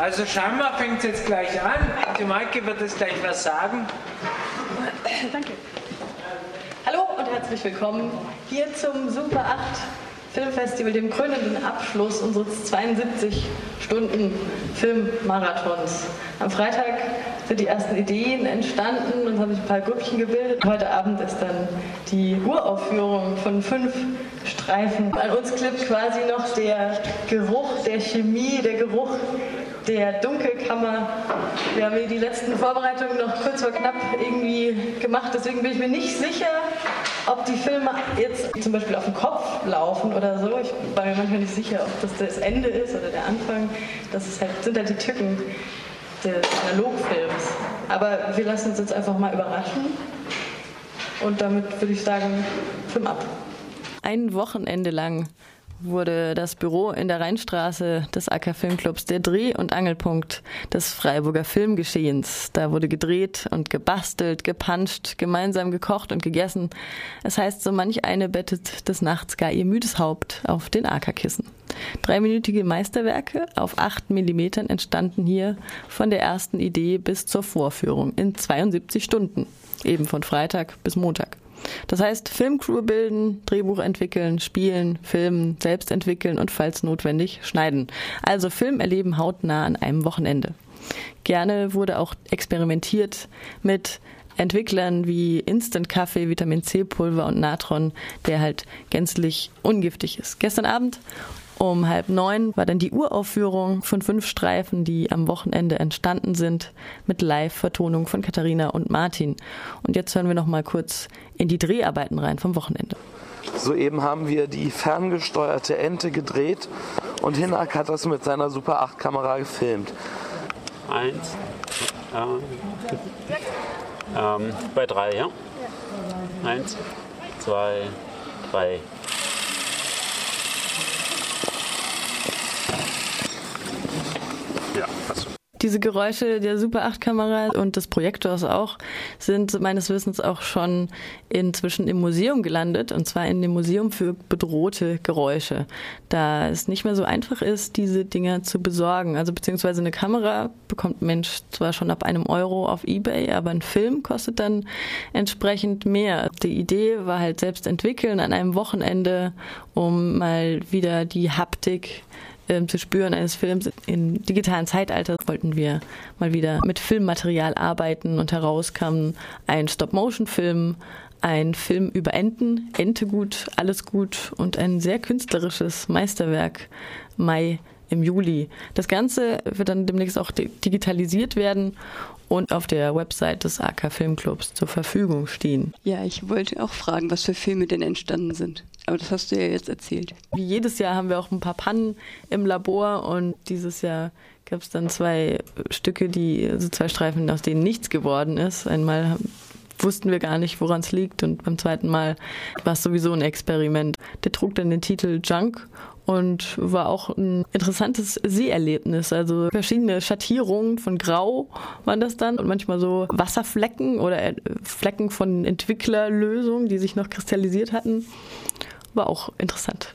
Also scheinbar fängt es jetzt gleich an. Die Maike wird jetzt gleich was sagen. Danke. Hallo und herzlich willkommen hier zum Super 8 Filmfestival, dem krönenden Abschluss unseres 72 Stunden Filmmarathons. Am Freitag sind die ersten Ideen entstanden und haben sich ein paar Grüppchen gebildet. Heute Abend ist dann die Uraufführung von fünf Streifen. An uns klippt quasi noch der Geruch der Chemie, der Geruch der Dunkelkammer. Wir haben hier die letzten Vorbereitungen noch kurz vor knapp irgendwie gemacht, deswegen bin ich mir nicht sicher, ob die Filme jetzt zum Beispiel auf dem Kopf laufen oder so. Ich war mir manchmal nicht sicher, ob das das Ende ist oder der Anfang. Das ist halt, sind halt die Tücken des Analogfilms. Aber wir lassen uns jetzt einfach mal überraschen. Und damit würde ich sagen, Film ab. Ein Wochenende lang wurde das Büro in der Rheinstraße des AK Filmclubs der Dreh- und Angelpunkt des Freiburger Filmgeschehens. Da wurde gedreht und gebastelt, gepanscht, gemeinsam gekocht und gegessen. Es heißt, so manch eine bettet des Nachts gar ihr müdes Haupt auf den AK-Kissen. Dreiminütige Meisterwerke auf acht Millimetern entstanden hier von der ersten Idee bis zur Vorführung in 72 Stunden, eben von Freitag bis Montag. Das heißt, Filmcrew bilden, Drehbuch entwickeln, spielen, filmen, selbst entwickeln und falls notwendig schneiden. Also Film erleben hautnah an einem Wochenende. Gerne wurde auch experimentiert mit Entwicklern wie Instant-Kaffee, Vitamin C-Pulver und Natron, der halt gänzlich ungiftig ist. Gestern Abend um halb neun war dann die Uraufführung von fünf Streifen, die am Wochenende entstanden sind, mit Live-Vertonung von Katharina und Martin. Und jetzt hören wir noch mal kurz in die Dreharbeiten rein vom Wochenende. Soeben haben wir die ferngesteuerte Ente gedreht und Hinak hat das mit seiner Super 8 Kamera gefilmt. Eins. Ähm, ähm, bei drei, ja? Eins, zwei, drei. Ja, passt. Diese Geräusche der Super 8 Kamera und des Projektors auch sind meines Wissens auch schon inzwischen im Museum gelandet und zwar in dem Museum für bedrohte Geräusche. Da es nicht mehr so einfach ist, diese Dinger zu besorgen. Also beziehungsweise eine Kamera bekommt ein Mensch zwar schon ab einem Euro auf Ebay, aber ein Film kostet dann entsprechend mehr. Die Idee war halt selbst entwickeln an einem Wochenende, um mal wieder die Haptik ähm, zu spüren eines Films. Im digitalen Zeitalter wollten wir mal wieder mit Filmmaterial arbeiten und heraus ein Stop-Motion-Film, ein Film über Enten, Ente gut, alles gut und ein sehr künstlerisches Meisterwerk, Mai im Juli. Das Ganze wird dann demnächst auch digitalisiert werden und auf der Website des AK Filmclubs zur Verfügung stehen. Ja, ich wollte auch fragen, was für Filme denn entstanden sind. Aber das hast du ja jetzt erzählt. Wie jedes Jahr haben wir auch ein paar Pannen im Labor und dieses Jahr gab es dann zwei Stücke, die, also zwei Streifen, aus denen nichts geworden ist. Einmal wussten wir gar nicht, woran es liegt und beim zweiten Mal war es sowieso ein Experiment. Der trug dann den Titel Junk und war auch ein interessantes Seherlebnis. Also verschiedene Schattierungen von Grau waren das dann und manchmal so Wasserflecken oder äh, Flecken von Entwicklerlösungen, die sich noch kristallisiert hatten. War auch interessant.